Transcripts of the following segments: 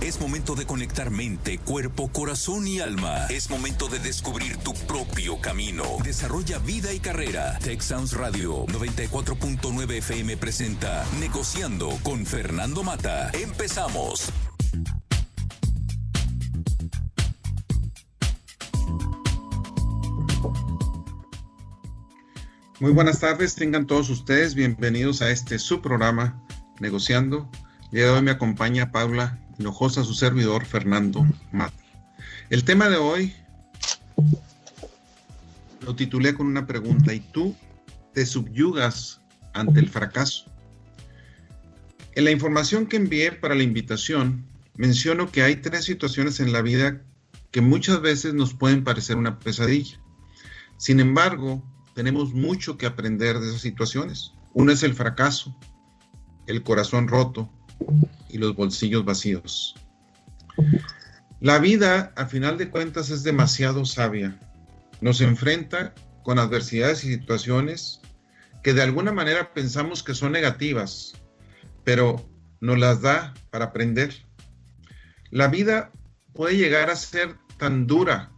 Es momento de conectar mente, cuerpo, corazón y alma. Es momento de descubrir tu propio camino. Desarrolla vida y carrera. Tech Sounds Radio 94.9 FM presenta Negociando con Fernando Mata. Empezamos. Muy buenas tardes, tengan todos ustedes bienvenidos a este su programa Negociando. El día de hoy me acompaña Paula Hinojosa, su servidor Fernando Mata. El tema de hoy lo titulé con una pregunta, ¿y tú te subyugas ante el fracaso? En la información que envié para la invitación, menciono que hay tres situaciones en la vida que muchas veces nos pueden parecer una pesadilla. Sin embargo, tenemos mucho que aprender de esas situaciones. Uno es el fracaso, el corazón roto y los bolsillos vacíos. La vida, a final de cuentas, es demasiado sabia. Nos enfrenta con adversidades y situaciones que de alguna manera pensamos que son negativas, pero nos las da para aprender. La vida puede llegar a ser tan dura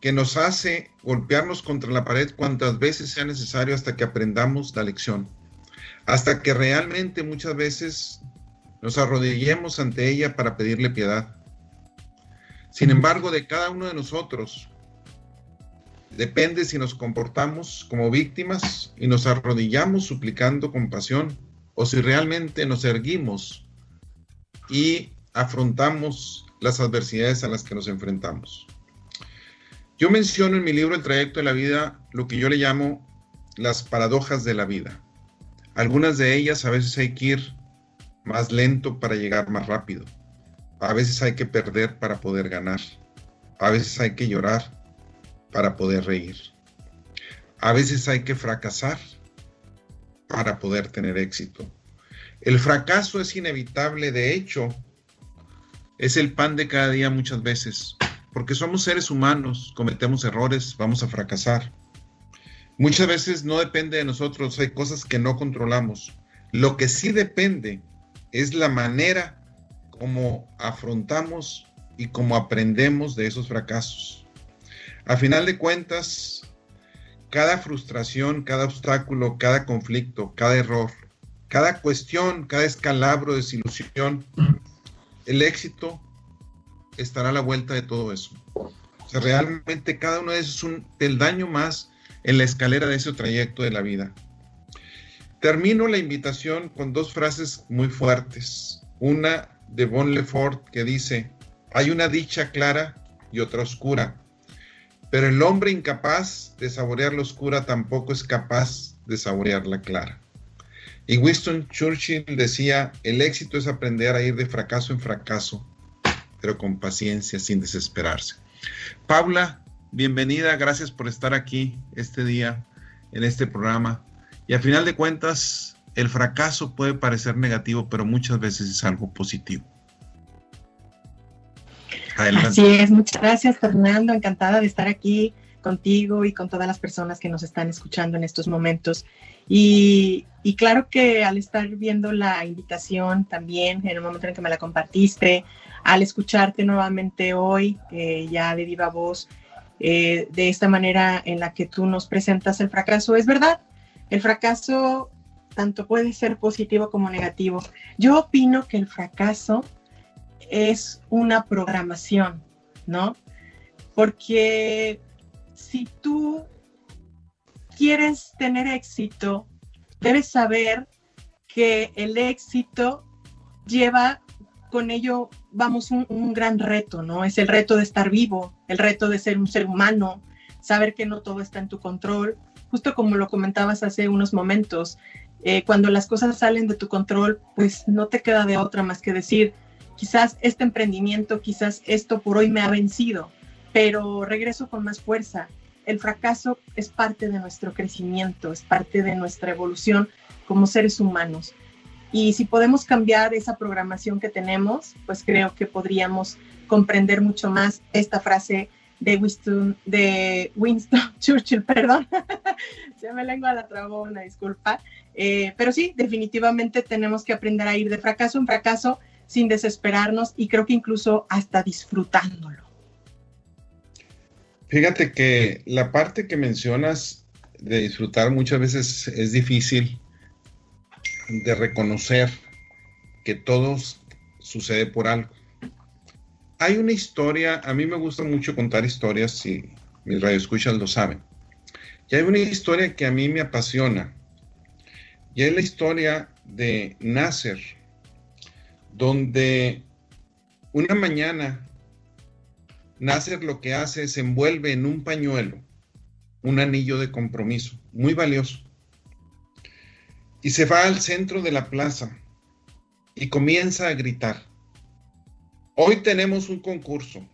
que nos hace golpearnos contra la pared cuantas veces sea necesario hasta que aprendamos la lección, hasta que realmente muchas veces nos arrodillemos ante ella para pedirle piedad. Sin embargo, de cada uno de nosotros depende si nos comportamos como víctimas y nos arrodillamos suplicando compasión o si realmente nos erguimos y afrontamos las adversidades a las que nos enfrentamos. Yo menciono en mi libro El trayecto de la vida lo que yo le llamo las paradojas de la vida. Algunas de ellas a veces hay que ir más lento para llegar más rápido. A veces hay que perder para poder ganar. A veces hay que llorar para poder reír. A veces hay que fracasar para poder tener éxito. El fracaso es inevitable, de hecho, es el pan de cada día muchas veces porque somos seres humanos, cometemos errores, vamos a fracasar. Muchas veces no depende de nosotros, hay cosas que no controlamos. Lo que sí depende es la manera como afrontamos y como aprendemos de esos fracasos. A final de cuentas, cada frustración, cada obstáculo, cada conflicto, cada error, cada cuestión, cada escalabro, desilusión, el éxito estará a la vuelta de todo eso. O sea, realmente cada uno de esos es un peldaño más en la escalera de ese trayecto de la vida. Termino la invitación con dos frases muy fuertes. Una de Bon Lefort que dice, hay una dicha clara y otra oscura, pero el hombre incapaz de saborear la oscura tampoco es capaz de saborear la clara. Y Winston Churchill decía, el éxito es aprender a ir de fracaso en fracaso pero con paciencia, sin desesperarse. Paula, bienvenida, gracias por estar aquí este día en este programa. Y al final de cuentas, el fracaso puede parecer negativo, pero muchas veces es algo positivo. Adelante. Así es, muchas gracias Fernando, encantada de estar aquí contigo y con todas las personas que nos están escuchando en estos momentos. Y, y, claro que al estar viendo la invitación también, en el momento en que me la compartiste, al escucharte nuevamente hoy, ya de viva voz, eh, de esta manera en la que tú nos presentas el fracaso. Es verdad, el fracaso tanto puede ser positivo como negativo. Yo opino que el fracaso es una programación, ¿no? Porque si tú quieres tener éxito, debes saber que el éxito lleva con ello vamos un, gran reto, ¿no? Es el reto de estar vivo, el reto de ser un ser humano, saber que no todo está en tu control, justo como lo comentabas hace unos momentos, eh, cuando las cosas salen de tu control, pues no te queda de otra más que decir, quizás este emprendimiento, quizás esto por hoy me ha vencido, pero regreso con más fuerza. El fracaso es parte de nuestro crecimiento, es parte de nuestra evolución como seres humanos. Y si podemos cambiar esa programación que tenemos, pues creo que podríamos comprender mucho más esta frase de Winston, de Winston Churchill, perdón, se me lengua la trabó, una disculpa. Eh, pero sí, definitivamente tenemos que aprender a ir de fracaso en fracaso sin desesperarnos y creo que incluso hasta disfrutándolo. Fíjate que la parte que mencionas de disfrutar muchas veces es difícil de reconocer que todo sucede por algo. Hay una historia, a mí me gusta mucho contar historias, si mis radioescuchas lo saben. Y hay una historia que a mí me apasiona. Y es la historia de Nasser, donde una mañana Nasser lo que hace es envuelve en un pañuelo un anillo de compromiso, muy valioso. Y se va al centro de la plaza y comienza a gritar. Hoy tenemos un concurso.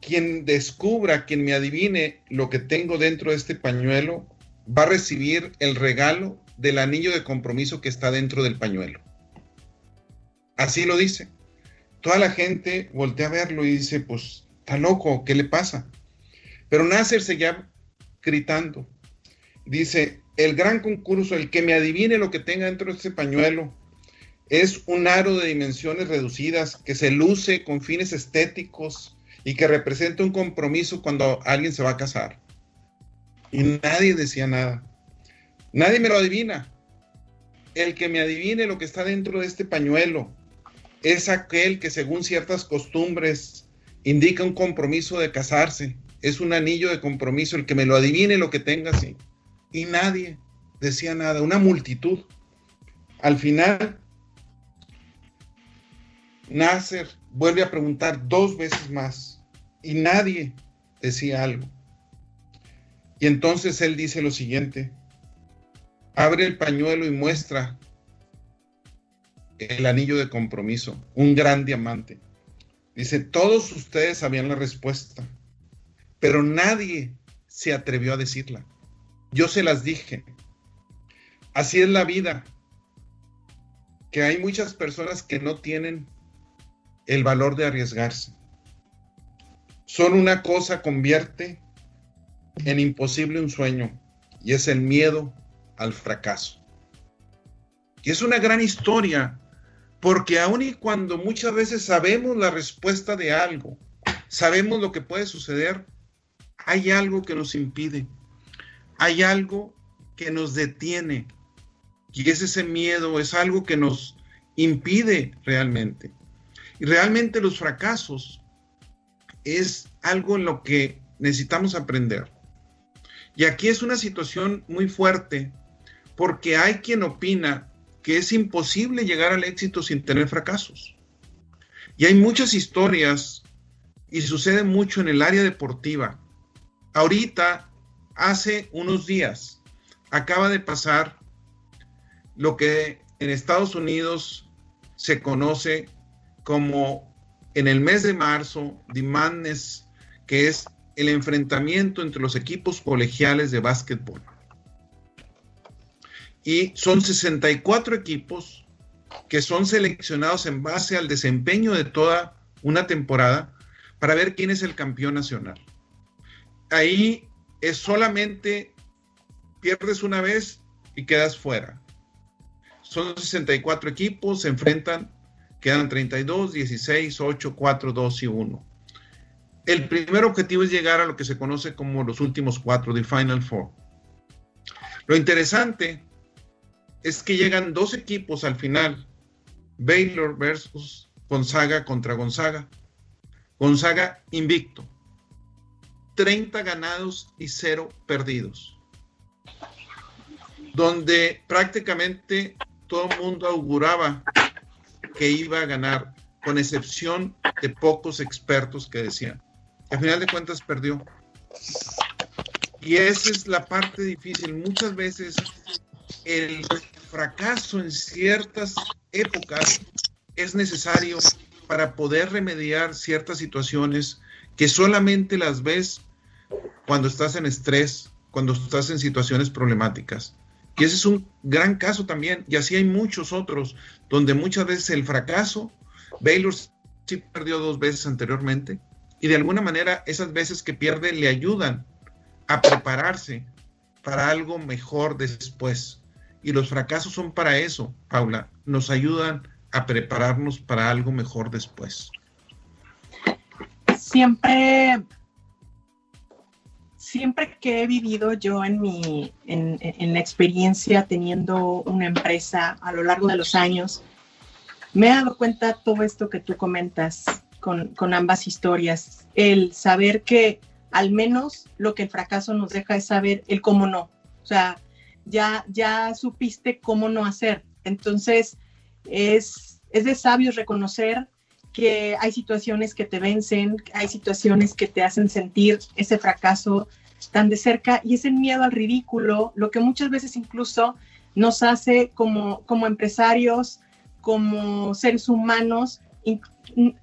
Quien descubra, quien me adivine lo que tengo dentro de este pañuelo, va a recibir el regalo del anillo de compromiso que está dentro del pañuelo. Así lo dice. Toda la gente voltea a verlo y dice, pues, está loco, ¿qué le pasa? Pero Nasser seguía gritando. Dice, el gran concurso, el que me adivine lo que tenga dentro de este pañuelo, es un aro de dimensiones reducidas que se luce con fines estéticos y que representa un compromiso cuando alguien se va a casar. Y nadie decía nada. Nadie me lo adivina. El que me adivine lo que está dentro de este pañuelo es aquel que según ciertas costumbres indica un compromiso de casarse. Es un anillo de compromiso. El que me lo adivine lo que tenga así. Y nadie decía nada. Una multitud. Al final, Nasser vuelve a preguntar dos veces más y nadie decía algo. Y entonces él dice lo siguiente, abre el pañuelo y muestra el anillo de compromiso, un gran diamante. Dice, todos ustedes sabían la respuesta, pero nadie se atrevió a decirla. Yo se las dije. Así es la vida, que hay muchas personas que no tienen el valor de arriesgarse. Solo una cosa convierte en imposible un sueño y es el miedo al fracaso. Y es una gran historia porque aun y cuando muchas veces sabemos la respuesta de algo, sabemos lo que puede suceder, hay algo que nos impide, hay algo que nos detiene y es ese miedo, es algo que nos impide realmente. Y realmente los fracasos es algo en lo que necesitamos aprender. Y aquí es una situación muy fuerte porque hay quien opina que es imposible llegar al éxito sin tener fracasos. Y hay muchas historias y sucede mucho en el área deportiva. Ahorita, hace unos días, acaba de pasar lo que en Estados Unidos se conoce como en el mes de marzo, The que es el enfrentamiento entre los equipos colegiales de básquetbol. Y son 64 equipos que son seleccionados en base al desempeño de toda una temporada para ver quién es el campeón nacional. Ahí es solamente pierdes una vez y quedas fuera. Son 64 equipos, se enfrentan Quedan 32, 16, 8, 4, 2 y 1. El primer objetivo es llegar a lo que se conoce como los últimos cuatro, de Final Four. Lo interesante es que llegan dos equipos al final, Baylor versus Gonzaga contra Gonzaga. Gonzaga invicto, 30 ganados y 0 perdidos, donde prácticamente todo el mundo auguraba que iba a ganar, con excepción de pocos expertos que decían. Al final de cuentas perdió. Y esa es la parte difícil. Muchas veces el fracaso en ciertas épocas es necesario para poder remediar ciertas situaciones que solamente las ves cuando estás en estrés, cuando estás en situaciones problemáticas. Y ese es un gran caso también, y así hay muchos otros, donde muchas veces el fracaso, Baylor sí perdió dos veces anteriormente, y de alguna manera esas veces que pierde le ayudan a prepararse para algo mejor después. Y los fracasos son para eso, Paula, nos ayudan a prepararnos para algo mejor después? Siempre, siempre que he vivido yo en mi, en, la experiencia teniendo una empresa a lo largo de los años, me he dado cuenta todo esto que tú comentas con, con ambas historias, el saber que al menos lo que el fracaso nos deja es saber el cómo no. O sea, ya, ya supiste cómo no hacer. Entonces, es, es de sabios reconocer que hay situaciones que te vencen, hay situaciones que te hacen sentir ese fracaso tan de cerca y ese miedo al ridículo, lo que muchas veces incluso nos hace como, como empresarios, como seres humanos,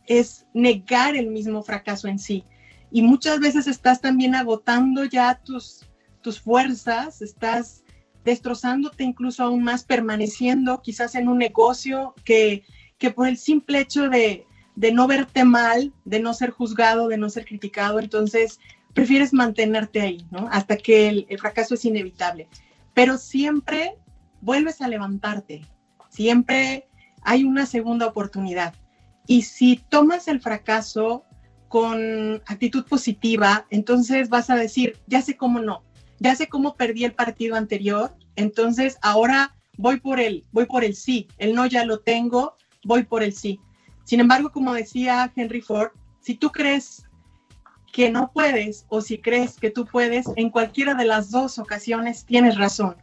es negar el mismo fracaso en sí. Y muchas veces estás también agotando ya tus, tus fuerzas, estás destrozándote incluso aún más, permaneciendo quizás en un negocio que, que por el simple hecho de, de no verte mal, de no ser juzgado, de no ser criticado, entonces prefieres mantenerte ahí, ¿no? Hasta que el, fracaso es inevitable. Pero siempre vuelves a levantarte, siempre hay una segunda oportunidad. Y si tomas el fracaso con actitud positiva, entonces vas a decir, ya sé cómo no, ya sé cómo perdí el partido anterior, entonces ahora voy por el, voy por el sí, el no ya lo tengo, voy por el sí. Sin embargo, como decía Henry Ford, si tú crees que no puedes o si crees que tú puedes, en cualquiera de las dos ocasiones tienes razón.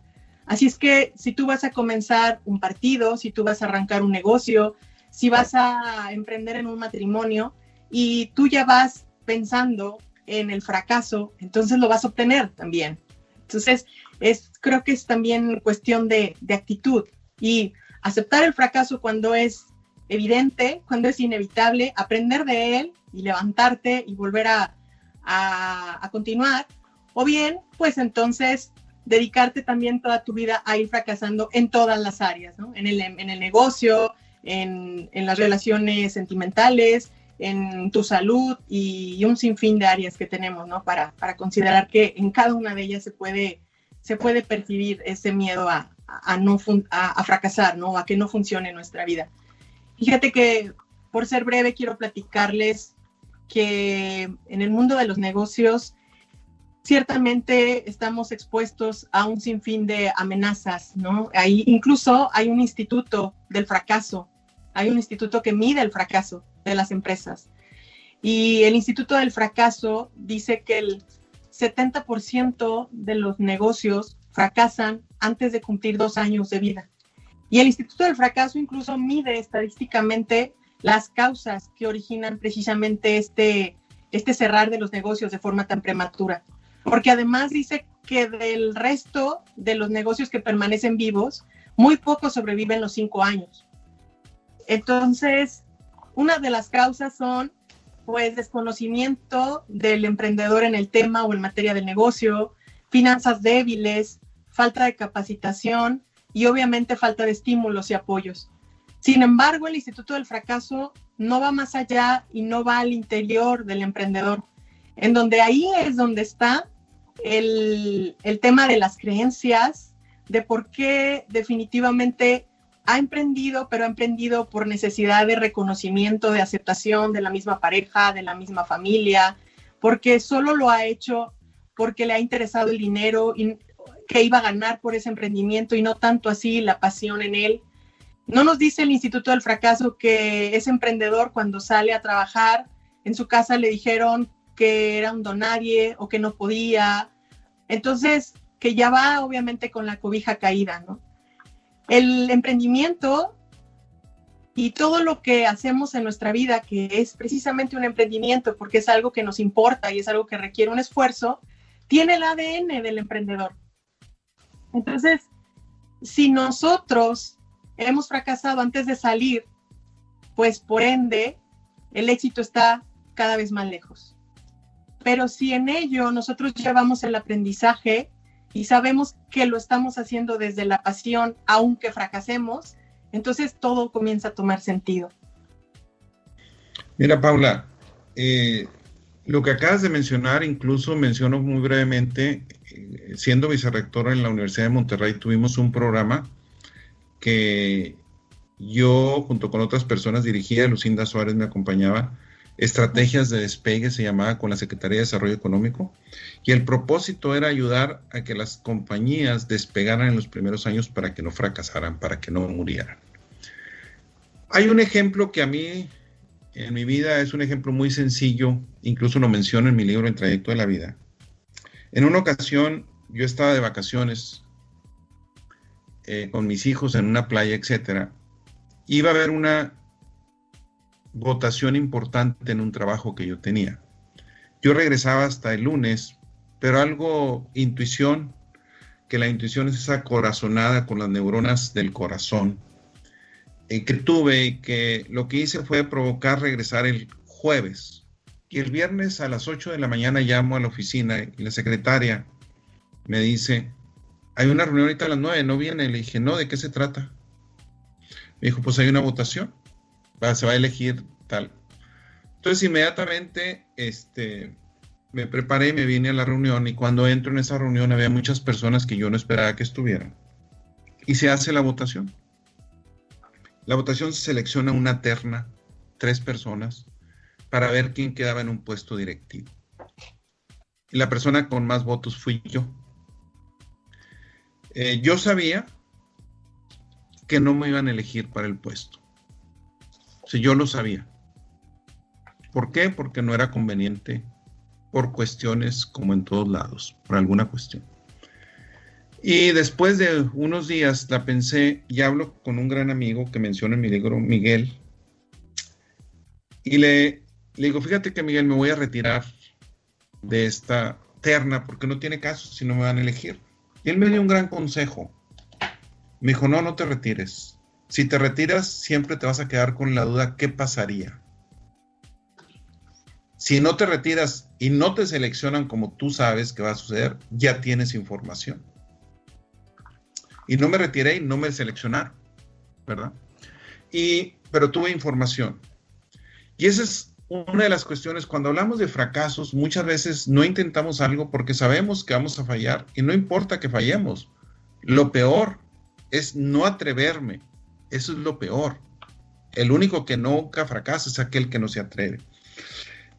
Así es que si tú vas a comenzar un partido, si tú vas a arrancar un negocio, si vas a emprender en un matrimonio y tú ya vas pensando en el fracaso, entonces lo vas a obtener también. Entonces, es, creo que es también cuestión de, de actitud y aceptar el fracaso cuando es evidente, cuando es inevitable, aprender de él y levantarte y volver a, a, a, continuar. O bien, pues entonces dedicarte también toda tu vida a ir fracasando en todas las áreas, ¿no? En el, en el negocio, en, en, las relaciones sentimentales, en tu salud y, un sinfín de áreas que tenemos, ¿no? Para, para considerar que en cada una de ellas se puede, se puede percibir ese miedo a, a no a, fracasar, ¿no? A que no funcione nuestra vida. Fíjate que, por ser breve, quiero platicarles que en el mundo de los negocios, ciertamente estamos expuestos a un sinfín de amenazas, ¿no? Ahí incluso hay un instituto del fracaso hay un instituto que mide el fracaso de las empresas. Y el Instituto del Fracaso dice que el 70% de los negocios fracasan antes de cumplir dos años de vida. Y el Instituto del Fracaso incluso mide estadísticamente las causas que originan precisamente este, este cerrar de los negocios de forma tan prematura. Porque además dice que del resto de los negocios que permanecen vivos, muy pocos sobreviven los cinco años. Entonces, una de las causas son, pues, desconocimiento del emprendedor en el tema o en materia del negocio, finanzas débiles, falta de capacitación y obviamente falta de estímulos y apoyos. Sin embargo, el Instituto del Fracaso no va más allá y no va al interior del emprendedor, en donde ahí es donde está el, el tema de las creencias, de por qué definitivamente ha emprendido, pero ha emprendido por necesidad de reconocimiento, de aceptación de la misma pareja, de la misma familia, porque solo lo ha hecho porque le ha interesado el dinero y que iba a ganar por ese emprendimiento y no tanto así la pasión en él. No nos dice el Instituto del Fracaso que ese emprendedor cuando sale a trabajar en su casa le dijeron que era un donadie o que no podía. Entonces, que ya va obviamente con la cobija caída, ¿no? el emprendimiento y todo lo que hacemos en nuestra vida, que es precisamente un emprendimiento, porque es algo que nos importa y es algo que requiere un esfuerzo, tiene el ADN del emprendedor. Entonces, si nosotros hemos fracasado antes de salir, pues por ende, el éxito está cada vez más lejos. Pero si en ello nosotros llevamos el aprendizaje, y sabemos que lo estamos haciendo desde la pasión, aunque fracasemos, entonces todo comienza a tomar sentido. Mira, Paula, eh, lo que acabas de mencionar, incluso menciono muy brevemente, siendo vicerrectora en la Universidad de Monterrey, tuvimos un programa que yo junto con otras personas dirigía, Lucinda Suárez me acompañaba, estrategias de despegue se llamaba con la Secretaría de Desarrollo Económico y el propósito era ayudar a que las compañías despegaran en los primeros años para que no fracasaran, para que no murieran. Hay un ejemplo que a mí en mi vida es un ejemplo muy sencillo, incluso lo menciono en mi libro El trayecto de la vida. En una ocasión yo estaba de vacaciones eh, con mis hijos en una playa, etcétera. Iba a haber una votación importante en un trabajo que yo tenía. Yo regresaba hasta el lunes, pero algo intuición, que la intuición es esa corazonada con las neuronas del corazón, eh, que tuve y que lo que hice fue provocar regresar el jueves. El viernes a las 8 de la mañana llamo a la oficina y la secretaria me dice, hay una reunión ahorita a las 9, ¿no viene? Le dije, no, ¿de qué se trata? Me dijo, pues hay una votación se va a elegir tal. Entonces inmediatamente este, me preparé, me vine a la reunión y cuando entro en esa reunión había muchas personas que yo no esperaba que estuvieran. Y se hace la votación. La votación se selecciona una terna, tres personas, para ver quién quedaba en un puesto directivo. Y la persona con más votos fui yo. Eh, yo sabía que no me iban a elegir para el puesto. Si yo lo sabía. ¿Por qué? Porque no era conveniente por cuestiones como en todos lados, por alguna cuestión. Y después de unos días la pensé y hablo con un gran amigo que menciona en mi libro, Miguel, y le, le digo, fíjate que Miguel, me voy a retirar de esta terna porque no tiene caso si no me van a elegir. Y él me dio un gran consejo. Me dijo, no, no te retires. Si te retiras, siempre te vas a quedar con la duda, ¿qué pasaría? Si no te retiras y no te seleccionan como tú sabes que va a suceder, ya tienes información. Y no me retiré y no me seleccionaron, ¿verdad? Y, pero tuve información. Y esa es una de las cuestiones, cuando hablamos de fracasos, muchas veces no intentamos algo porque sabemos que vamos a fallar y no importa que fallemos. Lo peor es no atreverme, eso es lo peor. El único que nunca fracasa es aquel que no se atreve.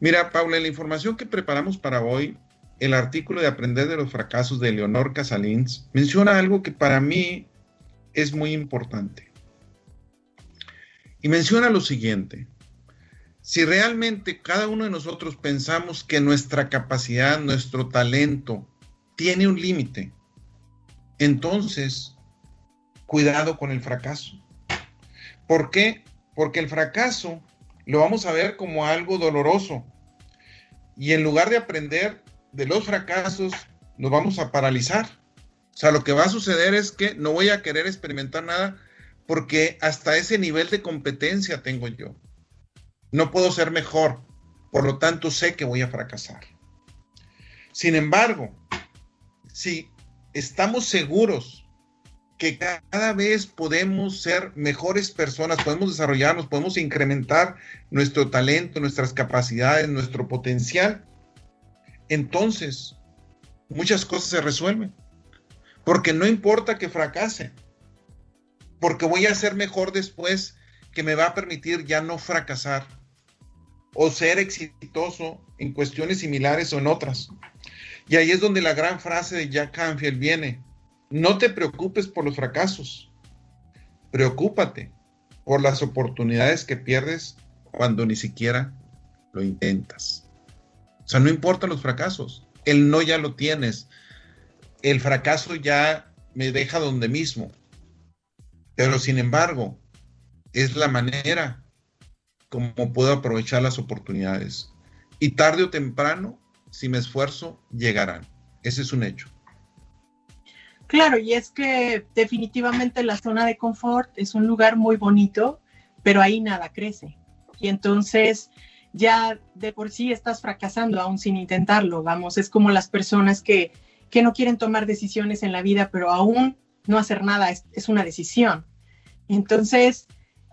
Mira, Paula, en la información que preparamos para hoy, el artículo de Aprender de los Fracasos de Leonor Casalins menciona algo que para mí es muy importante. Y menciona lo siguiente. Si realmente cada uno de nosotros pensamos que nuestra capacidad, nuestro talento tiene un límite, entonces cuidado con el fracaso. ¿Por qué? Porque el fracaso lo vamos a ver como algo doloroso. Y en lugar de aprender de los fracasos, nos vamos a paralizar. O sea, lo que va a suceder es que no voy a querer experimentar nada porque hasta ese nivel de competencia tengo yo. No puedo ser mejor, por lo tanto sé que voy a fracasar. Sin embargo, si estamos seguros que cada vez podemos ser mejores personas, podemos desarrollarnos, podemos incrementar nuestro talento, nuestras capacidades, nuestro potencial, entonces muchas cosas se resuelven. Porque no importa que fracase, porque voy a ser mejor después que me va a permitir ya no fracasar o ser exitoso en cuestiones similares o en otras. Y ahí es donde la gran frase de Jack Canfield viene, no te preocupes por los fracasos. Preocúpate por las oportunidades que pierdes cuando ni siquiera lo intentas. O sea, no importan los fracasos. El no ya lo tienes. El fracaso ya me deja donde mismo. Pero sin embargo, es la manera como puedo aprovechar las oportunidades. Y tarde o temprano, si me esfuerzo, llegarán. Ese es un hecho. Claro, y es que definitivamente la zona de confort es un lugar muy bonito, pero ahí nada crece. Y entonces ya de por sí estás fracasando aún sin intentarlo. Vamos, es como las personas que, que no quieren tomar decisiones en la vida, pero aún no hacer nada es, es una decisión. Entonces,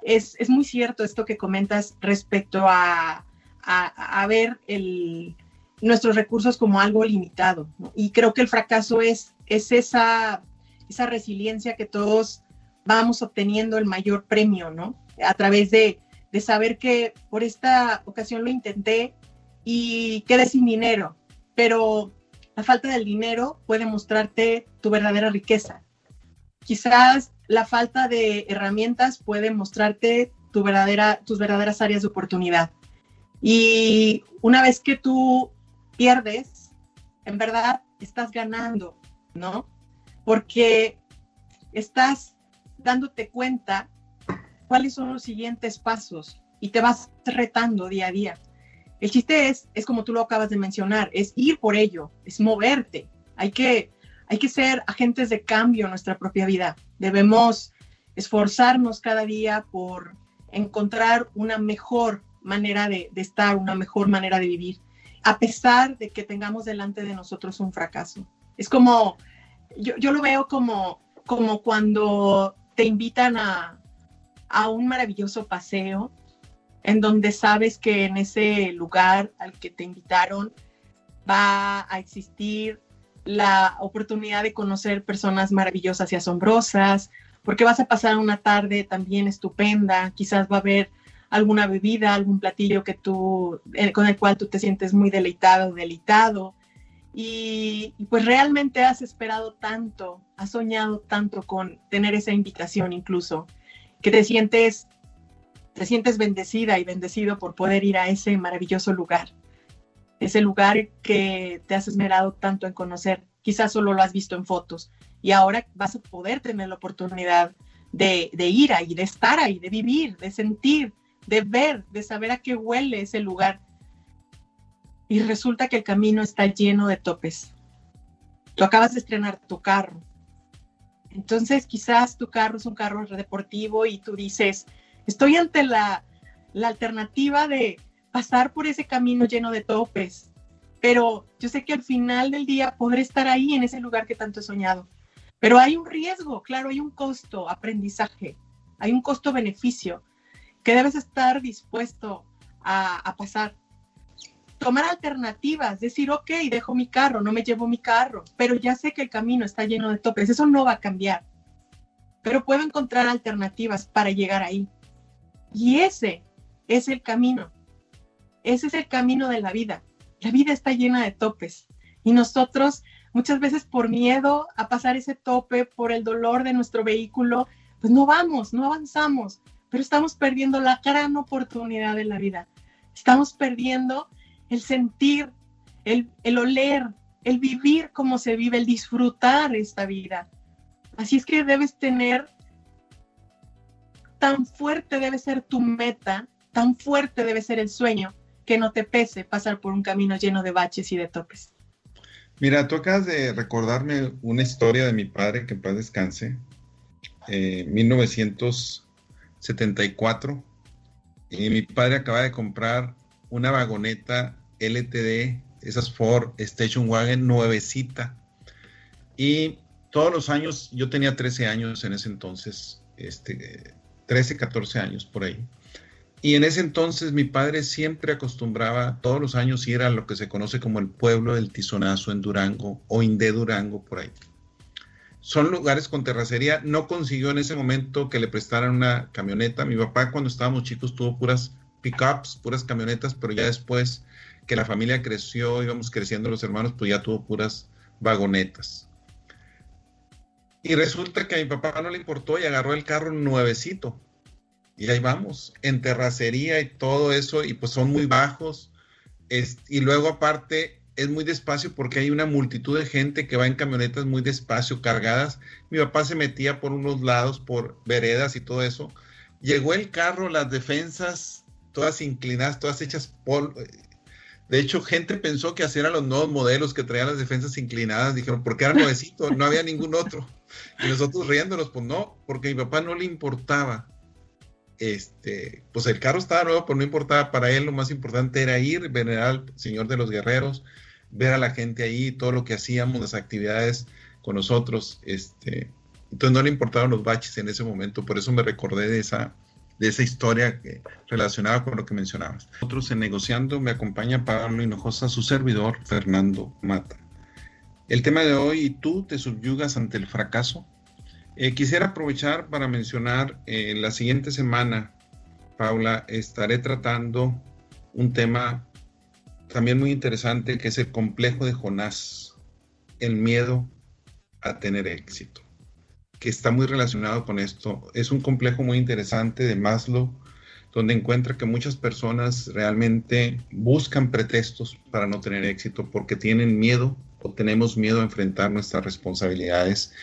es, es, muy cierto esto que comentas respecto a, a, ver el, nuestros recursos como algo limitado. Y creo que el fracaso es, es esa, esa resiliencia que todos vamos obteniendo el mayor premio, ¿no? A través de, de saber que por esta ocasión lo intenté y quedé sin dinero, pero la falta del dinero puede mostrarte tu verdadera riqueza. Quizás la falta de herramientas puede mostrarte tus verdaderas áreas de oportunidad. Y una vez que tú pierdes, en verdad estás ganando, ¿no? Porque estás dándote cuenta cuáles son los siguientes pasos y te vas retando día a día. El chiste es, es como tú lo acabas de mencionar, es ir por ello, es moverte. Hay que, hay que ser agentes de cambio en nuestra propia vida. Debemos esforzarnos cada día por encontrar una mejor manera de, estar, una mejor manera de vivir, a pesar de que tengamos delante de nosotros un fracaso. Es como, yo, yo lo veo como, como cuando te invitan a, a un maravilloso paseo en donde sabes que en ese lugar al que te invitaron va a existir la oportunidad de conocer personas maravillosas y asombrosas, porque vas a pasar una tarde también estupenda, quizás va a haber alguna bebida, algún platillo que tú, eh, con el cual tú te sientes muy deleitado, deleitado, y, y, pues realmente has esperado tanto, has soñado tanto con tener esa invitación incluso, que te sientes, te sientes bendecida y bendecido por poder ir a ese maravilloso lugar, ese lugar que te has esmerado tanto en conocer, quizás solo lo has visto en fotos y ahora vas a poder tener la oportunidad de, ir ahí, de estar ahí, de vivir, de sentir, de ver, de saber a qué huele ese lugar. Y resulta que el camino está lleno de topes. Tú acabas de estrenar tu carro, entonces quizás tu carro es un carro deportivo y tú dices, estoy ante la alternativa de pasar por ese camino lleno de topes, pero yo sé que al final del día podré estar ahí en ese lugar que tanto he soñado. Pero hay un riesgo, claro, hay un costo, aprendizaje, hay un costo-beneficio que debes estar dispuesto a, a pasar tomar alternativas, decir, ok, dejo mi carro, no me llevo mi carro, pero ya sé que el camino está lleno de topes, eso no va a cambiar, pero puedo encontrar alternativas para llegar ahí. Y ese es el camino, ese es el camino de la vida. La vida está llena de topes y nosotros muchas veces por miedo a pasar ese tope, por el dolor de nuestro vehículo, pues no vamos, no avanzamos, pero estamos perdiendo la gran oportunidad de la vida. Estamos perdiendo el sentir, el, el oler, el vivir como se vive, el disfrutar esta vida. Así es que debes tener, tan fuerte debe ser tu meta, tan fuerte debe ser el sueño, que no te pese pasar por un camino lleno de baches y de topes. Mira, tú acabas de recordarme una historia de mi padre, que en paz descanse, eh, 1974, y mi padre acaba de comprar una vagoneta LTD, esas Ford Station Wagon nuevecita. Y todos los años, yo tenía 13 años en ese entonces, este, 13, 14 años por ahí. Y en ese entonces mi padre siempre acostumbraba todos los años ir a lo que se conoce como el pueblo del Tizonazo en Durango o Inde Durango por ahí. Son lugares con terracería. No consiguió en ese momento que le prestaran una camioneta. Mi papá cuando estábamos chicos tuvo puras pickups, puras camionetas, pero ya después que la familia creció, íbamos creciendo los hermanos, pues ya tuvo puras vagonetas. Y resulta que a mi papá no le importó y agarró el carro nuevecito. Y ahí vamos, en terracería y todo eso, y pues son muy bajos. y luego aparte es muy despacio porque hay una multitud de gente que va en camionetas muy despacio, cargadas. Mi papá se metía por unos lados, por veredas y todo eso. Llegó el carro, las defensas todas inclinadas, todas hechas polvo, de hecho, gente pensó que así eran los nuevos modelos que traían las defensas inclinadas. Dijeron, ¿por qué era nuevecito? No había ningún otro. Y nosotros riéndonos, pues no, porque a mi papá no le importaba. Este, pues el carro estaba nuevo, pero no importaba para él. Lo más importante era ir, venerar al Señor de los Guerreros, ver a la gente ahí, todo lo que hacíamos, las actividades con nosotros. Este, entonces no le importaban los baches en ese momento. Por eso me recordé de esa, de esa historia que, relacionada con lo que mencionabas. Nosotros en Negociando me acompaña Pablo Hinojosa, su servidor, Fernando Mata. El tema de hoy, ¿tú te subyugas ante el fracaso? Eh, quisiera aprovechar para mencionar, eh, la siguiente semana, Paula, estaré tratando un tema también muy interesante que es el complejo de Jonás, el miedo a tener éxito, que está muy relacionado con esto. Es un complejo muy interesante de Maslow, donde encuentra que muchas personas realmente buscan pretextos para no tener éxito porque tienen miedo o tenemos miedo a enfrentar nuestras responsabilidades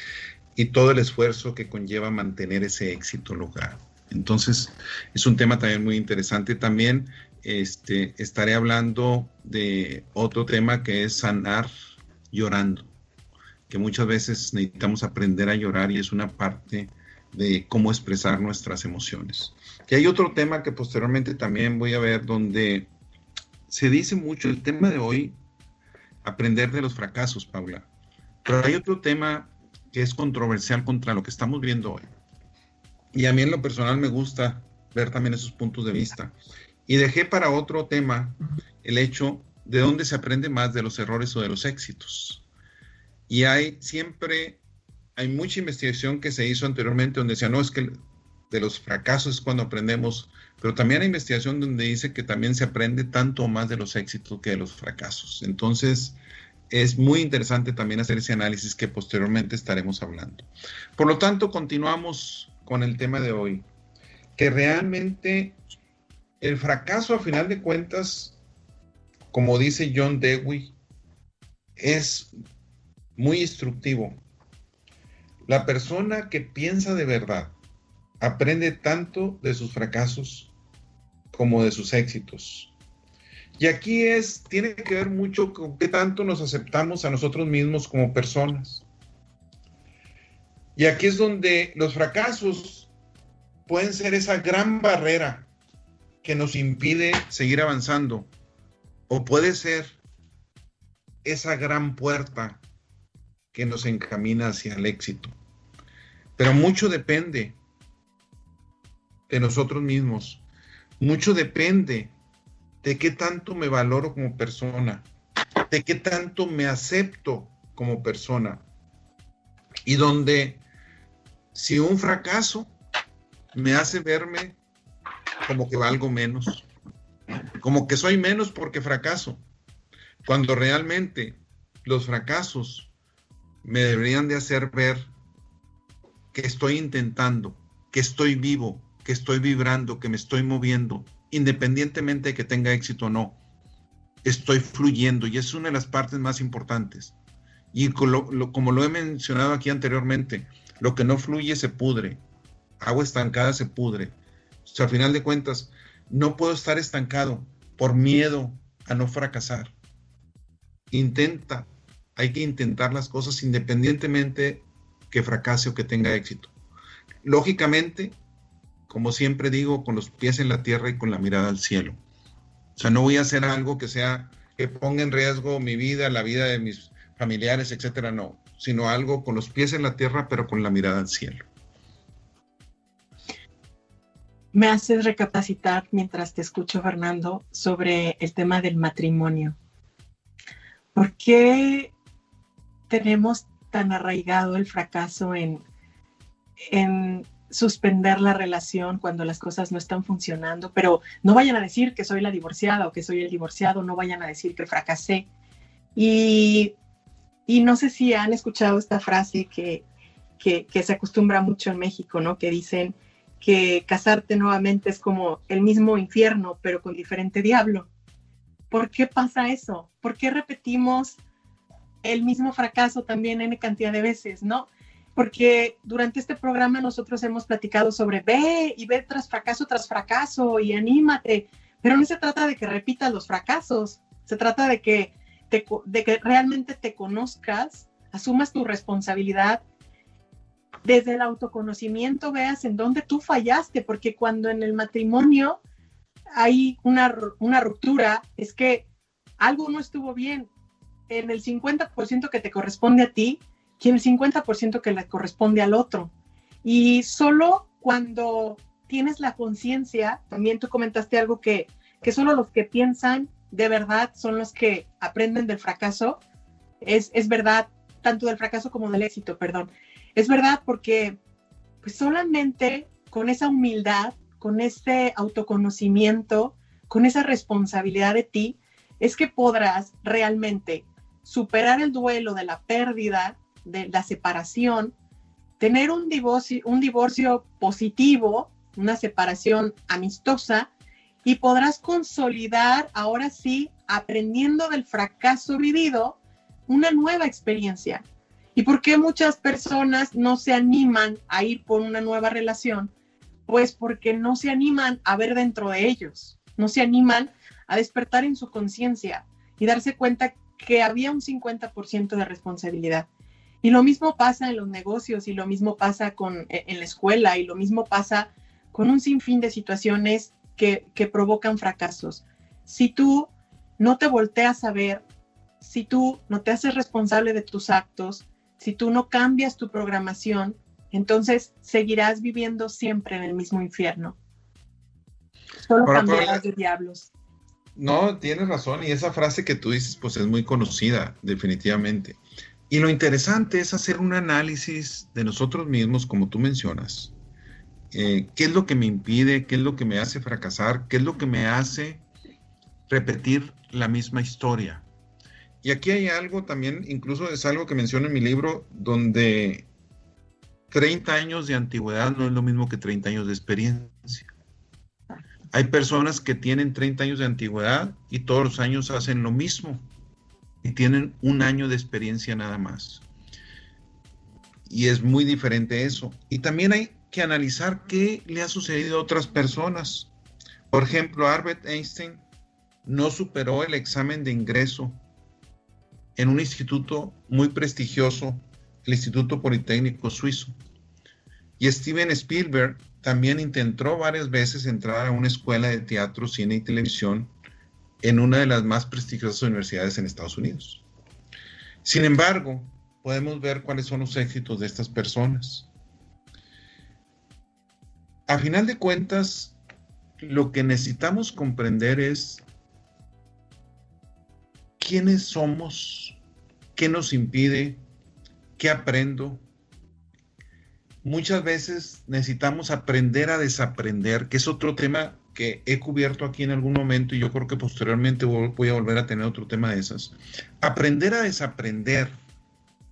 y todo el esfuerzo que conlleva mantener ese éxito logrado. Entonces, es un tema también muy interesante. También este, estaré hablando de otro tema que es sanar llorando, que muchas veces necesitamos aprender a llorar y es una parte de cómo expresar nuestras emociones. Y hay otro tema que posteriormente también voy a ver donde se dice mucho, el tema de hoy, aprender de los fracasos, Paula. Pero hay otro tema que es controversial contra lo que estamos viendo hoy. Y a mí en lo personal me gusta ver también esos puntos de vista. Y dejé para otro tema el hecho de dónde se aprende más de los errores o de los éxitos. Y hay siempre, hay mucha investigación que se hizo anteriormente donde decía, no, es que de los fracasos es cuando aprendemos, pero también hay investigación donde dice que también se aprende tanto más de los éxitos que de los fracasos. Entonces, es muy interesante también hacer ese análisis que posteriormente estaremos hablando. Por lo tanto, continuamos con el tema de hoy, que realmente el fracaso a final de cuentas, como dice John Dewey, es muy instructivo. La persona que piensa de verdad aprende tanto de sus fracasos como de sus éxitos. Y aquí es, tiene que ver mucho con qué tanto nos aceptamos a nosotros mismos como personas. Y aquí es donde los fracasos pueden ser esa gran barrera que nos impide seguir avanzando. O puede ser esa gran puerta que nos encamina hacia el éxito. Pero mucho depende de nosotros mismos. Mucho depende de qué tanto me valoro como persona, de qué tanto me acepto como persona. Y donde si un fracaso me hace verme como que valgo menos, como que soy menos porque fracaso, cuando realmente los fracasos me deberían de hacer ver que estoy intentando, que estoy vivo, que estoy vibrando, que me estoy moviendo, independientemente de que tenga éxito o no. Estoy fluyendo y es una de las partes más importantes. Y como lo he mencionado aquí anteriormente, lo que no fluye se pudre, agua estancada se pudre. O sea, al final de cuentas, no puedo estar estancado por miedo a no fracasar. Intenta, hay que intentar las cosas independientemente que fracase o que tenga éxito. Lógicamente, como siempre digo, con los pies en la tierra y con la mirada al cielo. O sea, no voy a hacer algo que sea, que ponga en riesgo mi vida, la vida de mis familiares, etcétera, no, sino algo con los pies en la tierra, pero con la mirada al cielo. Me haces recapacitar mientras te escucho, Fernando, sobre el tema del matrimonio. ¿Por qué tenemos tan arraigado el fracaso en, en suspender la relación cuando las cosas no están funcionando, pero no vayan a decir que soy la divorciada o que soy el divorciado, no vayan a decir que fracasé. Y, y no sé si han escuchado esta frase que, que, que, se acostumbra mucho en México, ¿no? Que dicen que casarte nuevamente es como el mismo infierno, pero con diferente diablo. ¿Por qué pasa eso? ¿Por qué repetimos el mismo fracaso también en cantidad de veces, no? Porque durante este programa nosotros hemos platicado sobre ve y ve tras fracaso tras fracaso y anímate, pero no se trata de que repitas los fracasos, se trata de que, de que realmente te conozcas, asumas tu responsabilidad, desde el autoconocimiento veas en dónde tú fallaste, porque cuando en el matrimonio hay una, una ruptura, es que algo no estuvo bien. En el 50% que te corresponde a ti, y el 50% que le corresponde al otro. Y solo cuando tienes la conciencia, también tú comentaste algo que, que solo los que piensan de verdad son los que aprenden del fracaso, es, es verdad, tanto del fracaso como del éxito, perdón. Es verdad porque pues solamente con esa humildad, con ese autoconocimiento, con esa responsabilidad de ti, es que podrás realmente superar el duelo de la pérdida, de la separación, tener un divorcio, un divorcio positivo, una separación amistosa, y podrás consolidar ahora sí, aprendiendo del fracaso vivido, una nueva experiencia. ¿Y por qué muchas personas no se animan a ir por una nueva relación? Pues porque no se animan a ver dentro de ellos, no se animan a despertar en su conciencia y darse cuenta que había un 50% de responsabilidad. Y lo mismo pasa en los negocios y lo mismo pasa con, e, en la escuela y lo mismo pasa con un sinfín de situaciones que, que provocan fracasos. Si tú no te volteas a ver, si tú no te haces responsable de tus actos, si tú no cambias tu programación, entonces seguirás viviendo siempre en el mismo infierno. Solo cambiarás de diablos. No, tienes razón, y esa frase que tú dices, pues es muy conocida, definitivamente. Y lo interesante es hacer un análisis de nosotros mismos, como tú mencionas. Eh, ¿Qué es lo que me impide? ¿Qué es lo que me hace fracasar? ¿Qué es lo que me hace repetir la misma historia? Y aquí hay algo también, incluso es algo que menciono en mi libro, donde 30 años de antigüedad no es lo mismo que 30 años de experiencia. Hay personas que tienen 30 años de antigüedad y todos los años hacen lo mismo y tienen un año de experiencia nada más. Y es muy diferente eso. Y también hay que analizar qué le ha sucedido a otras personas. Por ejemplo, Albert Einstein no superó el examen de ingreso en un instituto muy prestigioso, el Instituto Politécnico Suizo. Y Steven Spielberg también intentó varias veces entrar a una escuela de teatro, cine y televisión en una de las más prestigiosas universidades en Estados Unidos. Sin embargo, podemos ver cuáles son los éxitos de estas personas. A final de cuentas, lo que necesitamos comprender es quiénes somos, qué nos impide, qué aprendo. Muchas veces necesitamos aprender a desaprender, que es otro tema he cubierto aquí en algún momento y yo creo que posteriormente voy a volver a tener otro tema de esas. Aprender a desaprender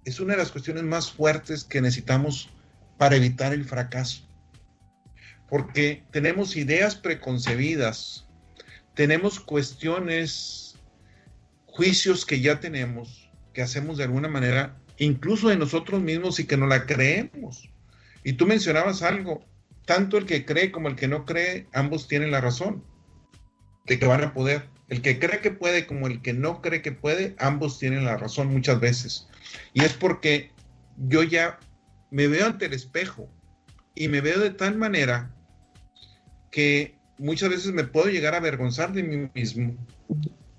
es una de las cuestiones más fuertes que necesitamos para evitar el fracaso. Porque tenemos ideas preconcebidas, tenemos cuestiones, juicios que ya tenemos, que hacemos de alguna manera, incluso de nosotros mismos y que no la creemos. Y tú mencionabas algo, tanto el que cree como el que no cree, ambos tienen la razón de que van a poder. El que cree que puede como el que no cree que puede, ambos tienen la razón muchas veces. Y es porque yo ya me veo ante el espejo y me veo de tal manera que muchas veces me puedo llegar a avergonzar de mí mismo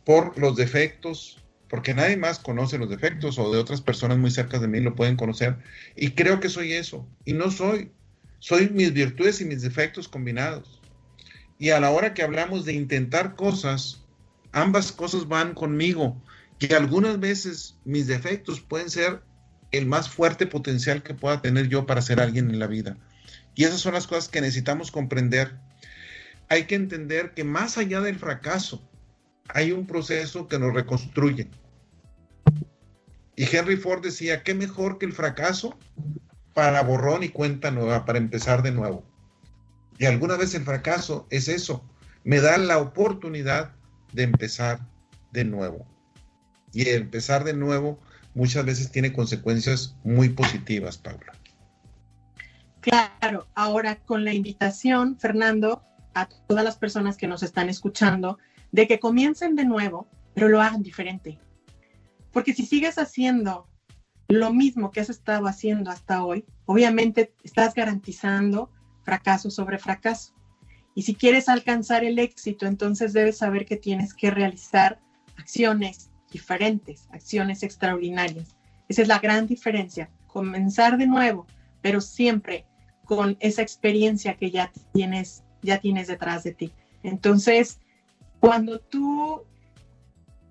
por los defectos, porque nadie más conoce los defectos o de otras personas muy cerca de mí lo pueden conocer. Y creo que soy eso. Y no soy. Soy mis virtudes y mis defectos combinados. Y a la hora que hablamos de intentar cosas, ambas cosas van conmigo. Que algunas veces mis defectos pueden ser el más fuerte potencial que pueda tener yo para ser alguien en la vida. Y esas son las cosas que necesitamos comprender. Hay que entender que más allá del fracaso, hay un proceso que nos reconstruye. Y Henry Ford decía, ¿qué mejor que el fracaso para borrón y cuenta nueva, para empezar de nuevo. Y alguna vez el fracaso es eso, me da la oportunidad de empezar de nuevo. Y empezar de nuevo muchas veces tiene consecuencias muy positivas, Paula. Claro, ahora con la invitación, Fernando, a todas las personas que nos están escuchando, de que comiencen de nuevo, pero lo hagan diferente. Porque si sigues haciendo lo mismo que has estado haciendo hasta hoy, obviamente estás garantizando fracaso sobre fracaso. Y si quieres alcanzar el éxito, entonces debes saber que tienes que realizar acciones diferentes, acciones extraordinarias. Esa es la gran diferencia, comenzar de nuevo, pero siempre con esa experiencia que ya tienes, ya tienes detrás de ti. Entonces, cuando tú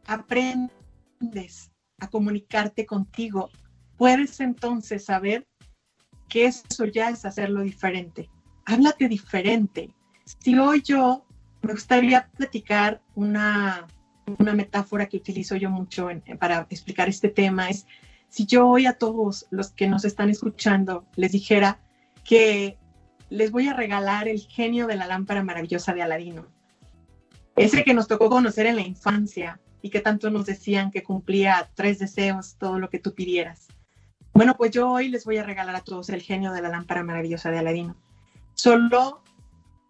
aprendes a comunicarte contigo puedes entonces saber que eso ya es hacerlo diferente. Háblate diferente. Si hoy yo me gustaría platicar una, una metáfora que utilizo yo mucho para explicar este tema, es si yo hoy a todos los que nos están escuchando les dijera que les voy a regalar el genio de la lámpara maravillosa de Aladino, ese que nos tocó conocer en la infancia y que tanto nos decían que cumplía tres deseos, todo lo que tú pidieras. Bueno, pues yo hoy les voy a regalar a todos el genio de la lámpara maravillosa de Aladino. Solo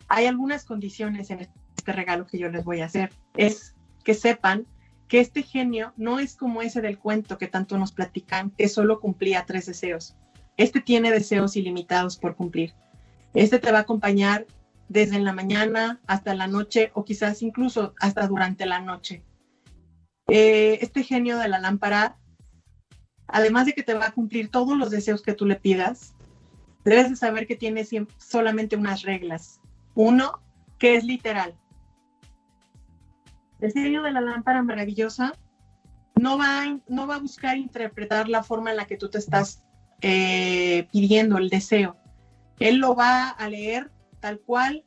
hay algunas condiciones en este regalo que yo les voy a hacer. Es que sepan que este genio no es como ese del cuento que tanto nos platican, que solo cumplía tres deseos. Este tiene deseos ilimitados por cumplir. Este te va a acompañar desde la mañana hasta la noche o quizás incluso hasta durante la noche. Eh, este genio de la lámpara además de que te va a cumplir todos los deseos que tú le pidas, debes de saber que tiene solamente unas reglas. Uno, que es literal. El genio de la lámpara maravillosa no va, a, no va a buscar interpretar la forma en la que tú te estás eh, pidiendo el deseo. Él lo va a leer tal cual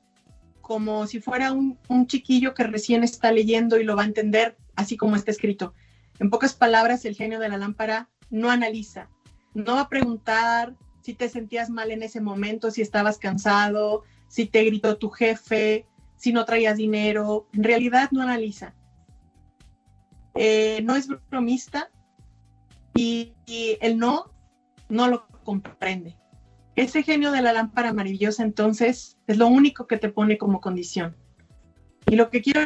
como si fuera un, un chiquillo que recién está leyendo y lo va a entender así como está escrito. En pocas palabras, el genio de la lámpara no analiza, no va a preguntar si te sentías mal en ese momento, si estabas cansado, si te gritó tu jefe, si no traías dinero. En realidad no analiza. Eh, no es bromista y, y, el no no lo comprende. Ese genio de la lámpara maravillosa entonces es lo único que te pone como condición. Y lo que quiero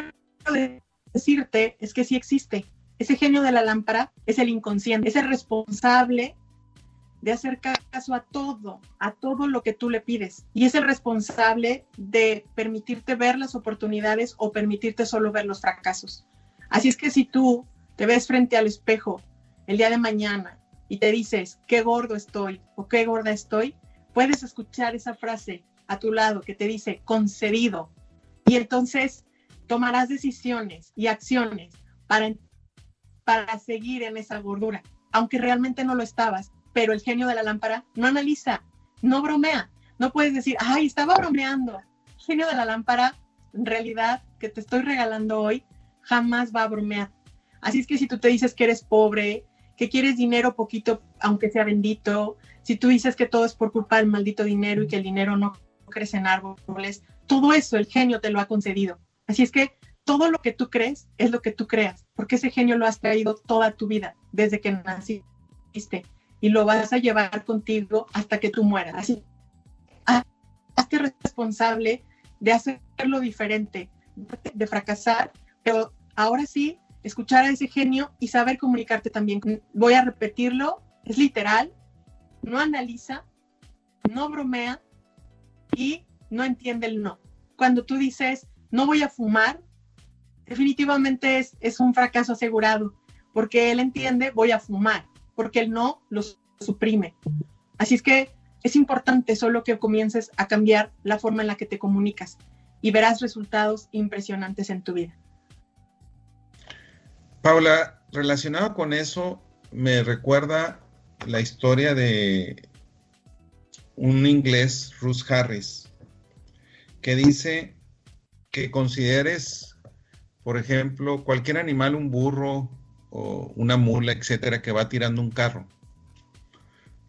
decirte es que sí existe. Ese genio de la lámpara es el inconsciente, es el responsable de hacer caso a todo, a todo lo que tú le pides. Y es el responsable de permitirte ver las oportunidades o permitirte solo ver los fracasos. Así es que si tú te ves frente al espejo el día de mañana y te dices, qué gordo estoy o qué gorda estoy, puedes escuchar esa frase a tu lado que te dice, concedido. Y entonces tomarás decisiones y acciones para para seguir en esa gordura, aunque realmente no lo estabas. Pero el genio de la lámpara no analiza, no bromea. No puedes decir, ay, estaba bromeando. Genio de la lámpara, en realidad, que te estoy regalando hoy, jamás va a bromear. Así es que si tú te dices que eres pobre, que quieres dinero poquito, aunque sea bendito, si tú dices que todo es por culpa del maldito dinero y que el dinero no crece en árboles, todo eso el genio te lo ha concedido. Así es que todo lo que tú crees es lo que tú creas, porque ese genio lo has traído toda tu vida, desde que naciste, y lo vas a llevar contigo hasta que tú mueras. Así, hazte responsable de hacerlo diferente, de fracasar, pero ahora sí, escuchar a ese genio y saber comunicarte también. Voy a repetirlo, es literal, no analiza, no bromea y no entiende el no. Cuando tú dices, no voy a fumar, definitivamente es, es un fracaso asegurado, porque él entiende, voy a fumar, porque él no lo suprime. Así es que es importante solo que comiences a cambiar la forma en la que te comunicas y verás resultados impresionantes en tu vida. Paula, relacionado con eso, me recuerda la historia de un inglés, Ruth Harris, que dice que consideres por ejemplo, cualquier animal, un burro o una mula, etcétera, que va tirando un carro.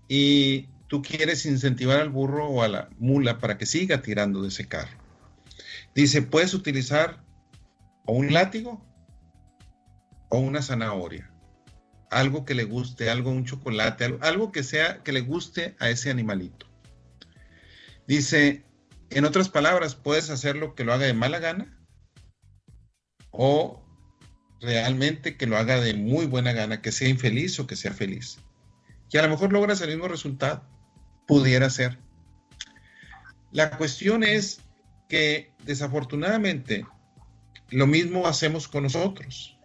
Y tú quieres incentivar al burro o a la mula para que siga tirando de ese carro. Dice, puedes utilizar o un látigo o una zanahoria. Algo que le guste, algo, un chocolate, algo, que sea que le guste a ese animalito. Dice, en otras palabras, puedes hacerlo que lo haga de mala gana o realmente que lo haga de muy buena gana, que sea infeliz o que sea feliz. Y a lo mejor logras el mismo resultado, pudiera ser. La cuestión es que desafortunadamente lo mismo hacemos con nosotros.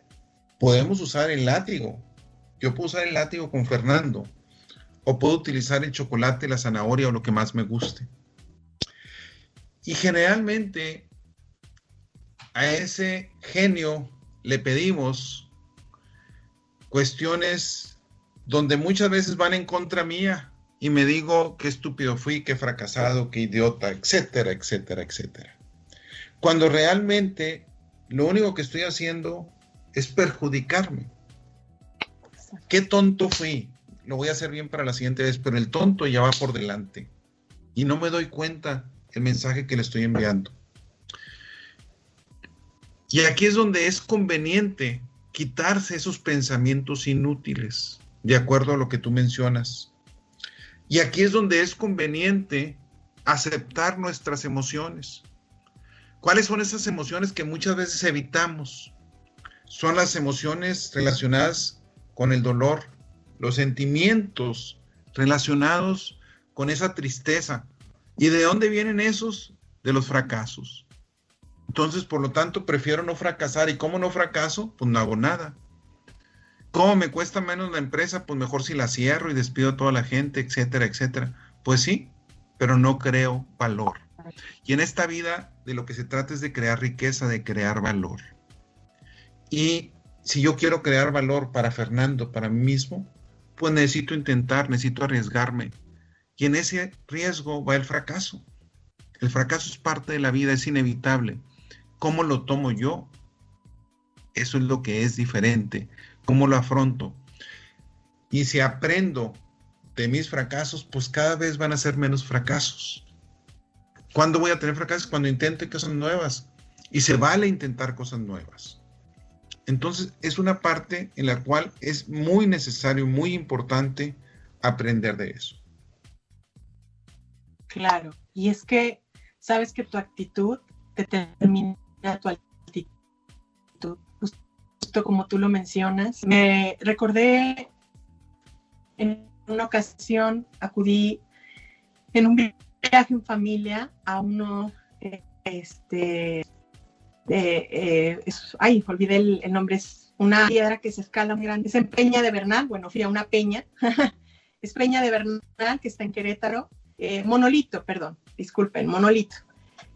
Podemos usar el látigo. Yo puedo usar el látigo con Fernando. O puedo utilizar el chocolate, la zanahoria o lo que más me guste. Y generalmente a ese genio le pedimos cuestiones donde muchas veces van en contra mía y me digo qué estúpido fui, qué fracasado, qué idiota, etcétera, etcétera, etcétera. Cuando realmente lo único que estoy haciendo es perjudicarme. Qué tonto fui. Lo voy a hacer bien para la siguiente vez, pero el tonto ya va por delante. Y no me doy cuenta el mensaje que le estoy enviando. Y aquí es donde es conveniente quitarse esos pensamientos inútiles, de acuerdo a lo que tú mencionas. Y aquí es donde es conveniente aceptar nuestras emociones. ¿Cuáles son esas emociones que muchas veces evitamos? Son las emociones relacionadas con el dolor, los sentimientos relacionados con esa tristeza. ¿Y de dónde vienen esos? De los fracasos. Entonces, por lo tanto, prefiero no fracasar. ¿Y cómo no fracaso? Pues no hago nada. ¿Cómo me cuesta menos la empresa? Pues mejor si la cierro y despido a toda la gente, etcétera, etcétera. Pues sí, pero no creo valor. Y en esta vida de lo que se trata es de crear riqueza, de crear valor. Y si yo quiero crear valor para Fernando, para mí mismo, pues necesito intentar, necesito arriesgarme. Y en ese riesgo va el fracaso. El fracaso es parte de la vida, es inevitable. ¿Cómo lo tomo yo? Eso es lo que es diferente. ¿Cómo lo afronto? Y si aprendo de mis fracasos, pues cada vez van a ser menos fracasos. ¿Cuándo voy a tener fracasos? Cuando intente cosas nuevas. Y se vale intentar cosas nuevas. Entonces, es una parte en la cual es muy necesario, muy importante aprender de eso. Claro, y es que sabes que tu actitud determina tu justo como tú lo mencionas. Me recordé en una ocasión, acudí en un viaje en familia a uno, este, eh, ay, olvidé el, nombre, es una piedra que se escala muy grande, es en Peña de Bernal, bueno, fui a una peña, es Peña de Bernal, que está en Querétaro, eh, Monolito, perdón, disculpen, Monolito.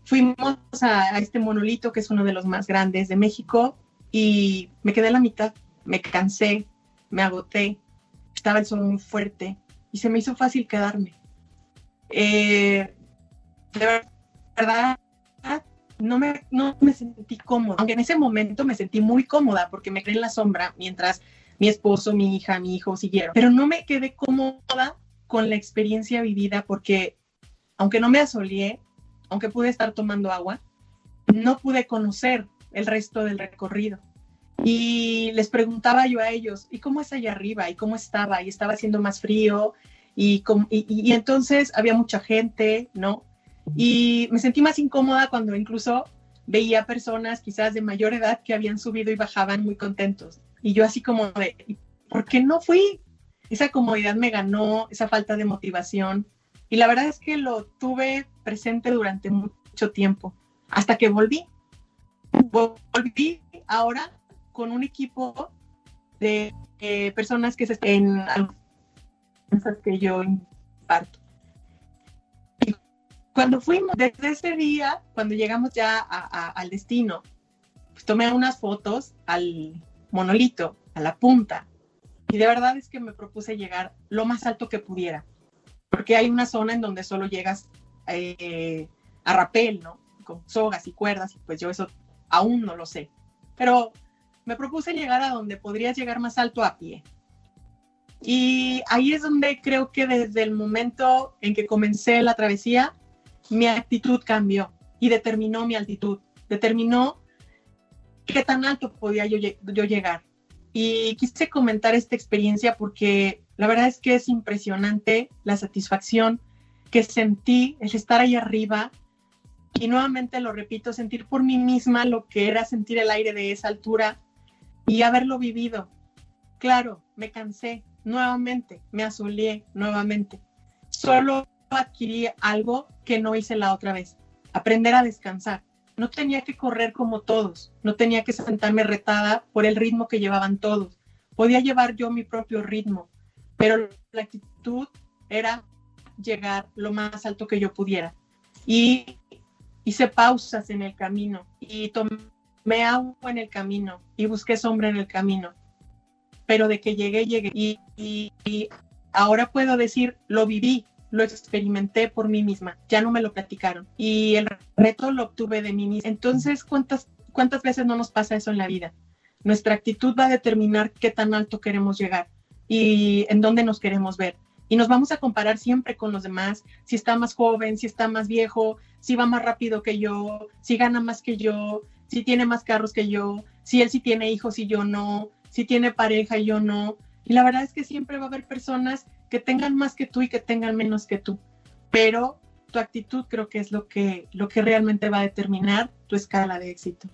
Fuimos a, este monolito, que es uno de los más grandes de México, y me quedé a la mitad, me cansé, me agoté, estaba el sol muy fuerte y se me hizo fácil quedarme. Eh, de verdad, no me, no me sentí cómoda, aunque en ese momento me sentí muy cómoda porque me quedé en la sombra mientras mi esposo, mi hija, mi hijo siguieron, pero no me quedé cómoda con la experiencia vivida porque aunque no me asoleé, aunque pude estar tomando agua, no pude conocer el resto del recorrido. Y les preguntaba yo a ellos, ¿y cómo es allá arriba? ¿Y cómo estaba? Y estaba haciendo más frío. Y, y, entonces había mucha gente, ¿no? Y me sentí más incómoda cuando incluso veía personas quizás de mayor edad que habían subido y bajaban muy contentos. Y yo así como de, ¿por qué no fui? Esa comodidad me ganó, esa falta de motivación. Y la verdad es que lo tuve presente durante mucho tiempo, hasta que volví. Volví ahora con un equipo de personas que se en cosas que yo imparto. Y cuando fuimos, desde ese día, cuando llegamos ya al destino, pues tomé unas fotos al monolito, a la punta, y de verdad es que me propuse llegar lo más alto que pudiera porque hay una zona en donde solo llegas eh, a rapel, ¿no? Con sogas y cuerdas, y pues yo eso aún no lo sé. Pero me propuse llegar a donde podrías llegar más alto a pie. Y ahí es donde creo que desde el momento en que comencé la travesía, mi actitud cambió y determinó mi altitud, determinó qué tan alto podía yo, yo llegar. Y quise comentar esta experiencia porque la verdad es que es impresionante la satisfacción que sentí, el estar ahí arriba y nuevamente lo repito, sentir por mí misma lo que era sentir el aire de esa altura y haberlo vivido. Claro, me cansé nuevamente, me asoleé nuevamente. Solo adquirí algo que no hice la otra vez, aprender a descansar. No tenía que correr como todos, no tenía que sentarme retada por el ritmo que llevaban todos. Podía llevar yo mi propio ritmo, pero la actitud era llegar lo más alto que yo pudiera. Y hice pausas en el camino y tomé agua en el camino y busqué sombra en el camino. Pero de que llegué, llegué. Y, ahora puedo decir, lo viví, lo experimenté por mí misma, ya no me lo platicaron y el reto lo obtuve de mí misma. Entonces, ¿cuántas, cuántas veces no nos pasa eso en la vida? Nuestra actitud va a determinar qué tan alto queremos llegar y en dónde nos queremos ver. Y nos vamos a comparar siempre con los demás, si está más joven, si está más viejo, si va más rápido que yo, si gana más que yo, si tiene más carros que yo, si él sí tiene hijos y yo no, si tiene pareja y yo no. Y la verdad es que siempre va a haber personas que tengan más que tú y que tengan menos que tú. Pero tu actitud creo que es lo que, lo que realmente va a determinar tu escala de éxito.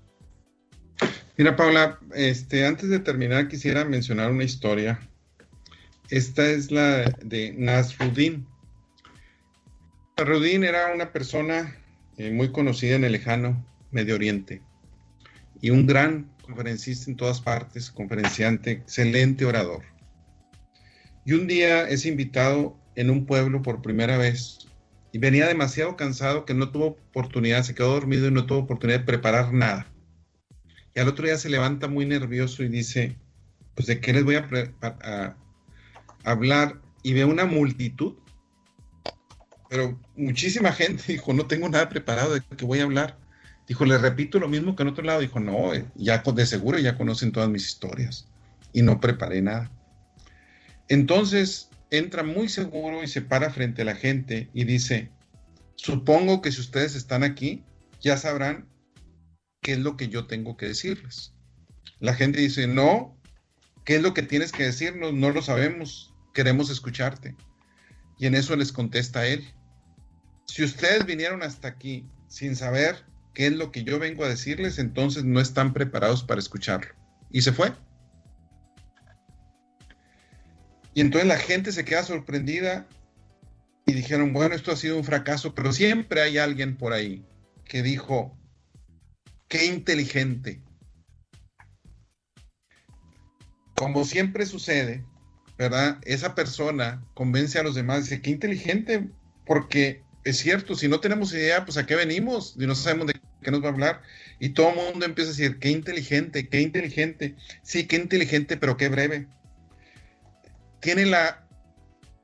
Mira, Paula, este, antes de terminar quisiera mencionar una historia. Esta es la de Nasruddin. Nasruddin era una persona eh, muy conocida en el lejano Medio Oriente y un gran conferencista en todas partes, conferenciante, excelente orador. Y un día es invitado en un pueblo por primera vez y venía demasiado cansado que no tuvo oportunidad, se quedó dormido y no tuvo oportunidad de preparar nada. Y al otro día se levanta muy nervioso y dice, pues de qué les voy a, hablar. Y ve una multitud, pero muchísima gente dijo, no tengo nada preparado de qué voy a hablar. Dijo, le repito lo mismo que en otro lado. Dijo, no, eh, ya de seguro ya conocen todas mis historias. Y no preparé nada. Entonces entra muy seguro y se para frente a la gente y dice, supongo que si ustedes están aquí, ya sabrán qué es lo que yo tengo que decirles. La gente dice, no, ¿qué es lo que tienes que decirnos? No lo sabemos, queremos escucharte. Y en eso les contesta él, si ustedes vinieron hasta aquí sin saber qué es lo que yo vengo a decirles, entonces no están preparados para escucharlo. Y se fue. Y entonces la gente se queda sorprendida y dijeron, bueno, esto ha sido un fracaso, pero siempre hay alguien por ahí que dijo, qué inteligente. Como siempre sucede, ¿verdad? Esa persona convence a los demás, dice, qué inteligente, porque es cierto, si no tenemos idea, pues a qué venimos y no sabemos de qué nos va a hablar. Y todo el mundo empieza a decir, qué inteligente, qué inteligente. Sí, qué inteligente, pero qué breve. Tiene la,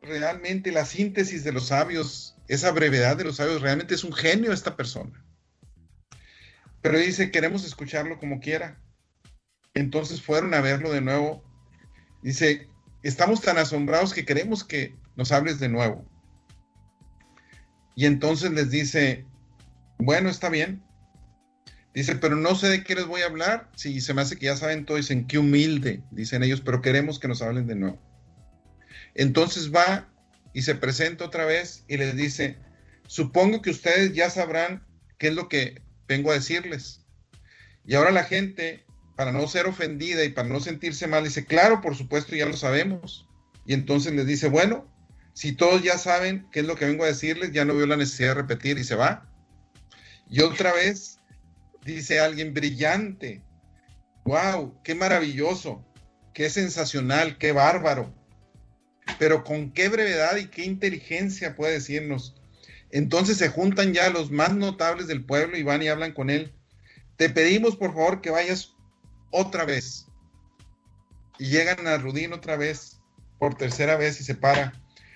realmente la síntesis de los sabios, esa brevedad de los sabios, realmente es un genio esta persona. Pero dice, queremos escucharlo como quiera. Entonces fueron a verlo de nuevo. Dice, estamos tan asombrados que queremos que nos hables de nuevo. Y entonces les dice, bueno, está bien. Dice, pero no sé de qué les voy a hablar. Si se me hace que ya saben todo, dicen, qué humilde, dicen ellos, pero queremos que nos hablen de nuevo. Entonces va y se presenta otra vez y les dice, supongo que ustedes ya sabrán qué es lo que vengo a decirles. Y ahora la gente, para no ser ofendida y para no sentirse mal, dice, claro, por supuesto, ya lo sabemos. Y entonces les dice, bueno, si todos ya saben qué es lo que vengo a decirles, ya no veo la necesidad de repetir y se va. Y otra vez dice alguien brillante, wow, qué maravilloso, qué sensacional, qué bárbaro. Pero con qué brevedad y qué inteligencia puede decirnos. Entonces se juntan ya los más notables del pueblo y van y hablan con él. Te pedimos por favor que vayas otra vez. Y llegan a Rudín otra vez, por tercera vez y se para.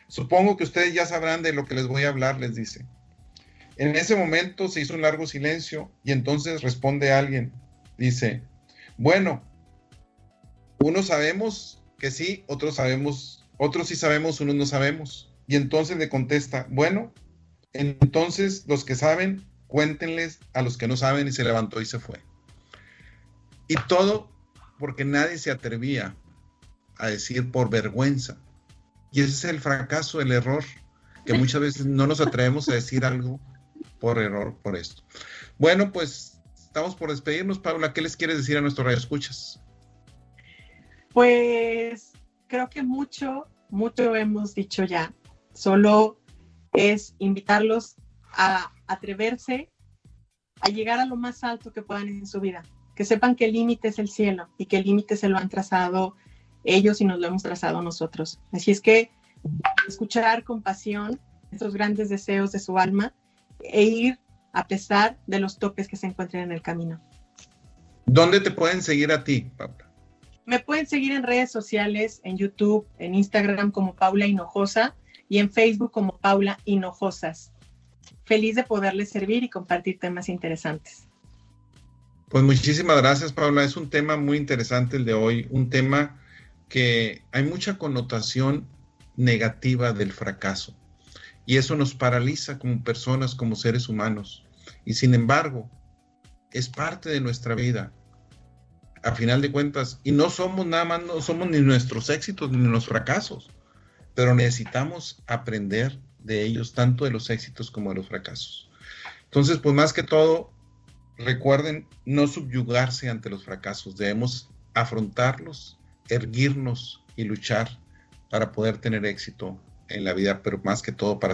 Supongo que ustedes ya sabrán de lo que les voy a hablar, les dice. En ese momento se hizo un largo silencio y entonces responde alguien. Dice, bueno, unos sabemos que sí, otros sabemos, otros sí sabemos, unos no sabemos. Y entonces le contesta, bueno, entonces los que saben, cuéntenles a los que no saben y se levantó y se fue. Y todo porque nadie se atrevía a decir por vergüenza y ese es el fracaso, el error, que muchas veces no nos atrevemos a decir algo por error, por esto. Bueno, pues estamos por despedirnos, Paula. ¿Qué les quieres decir a nuestros radioescuchas? Pues creo que mucho, mucho hemos dicho ya. Solo es invitarlos a atreverse a llegar a lo más alto que puedan en su vida. Que sepan que el límite es el cielo y que el límite se lo han trazado ellos y nos lo hemos trazado nosotros. Así es que escuchar con pasión esos grandes deseos de su alma e ir a pesar de los topes que se encuentren en el camino. ¿Dónde te pueden seguir a ti, Paula? Me pueden seguir en redes sociales, en YouTube, en Instagram como Paula Hinojosa y en Facebook como Paula Hinojosas. Feliz de poderles servir y compartir temas interesantes. Pues muchísimas gracias, Paula. Es un tema muy interesante el de hoy, un tema que hay mucha connotación negativa del fracaso y eso nos paraliza como personas, como seres humanos. Y sin embargo, es parte de nuestra vida a final de cuentas, y no somos nada más, no somos ni nuestros éxitos ni nuestros fracasos, pero necesitamos aprender de ellos, tanto de los éxitos como de los fracasos. Entonces, pues más que todo, recuerden no subyugarse ante los fracasos, debemos afrontarlos, erguirnos y luchar para poder tener éxito en la vida, pero más que todo para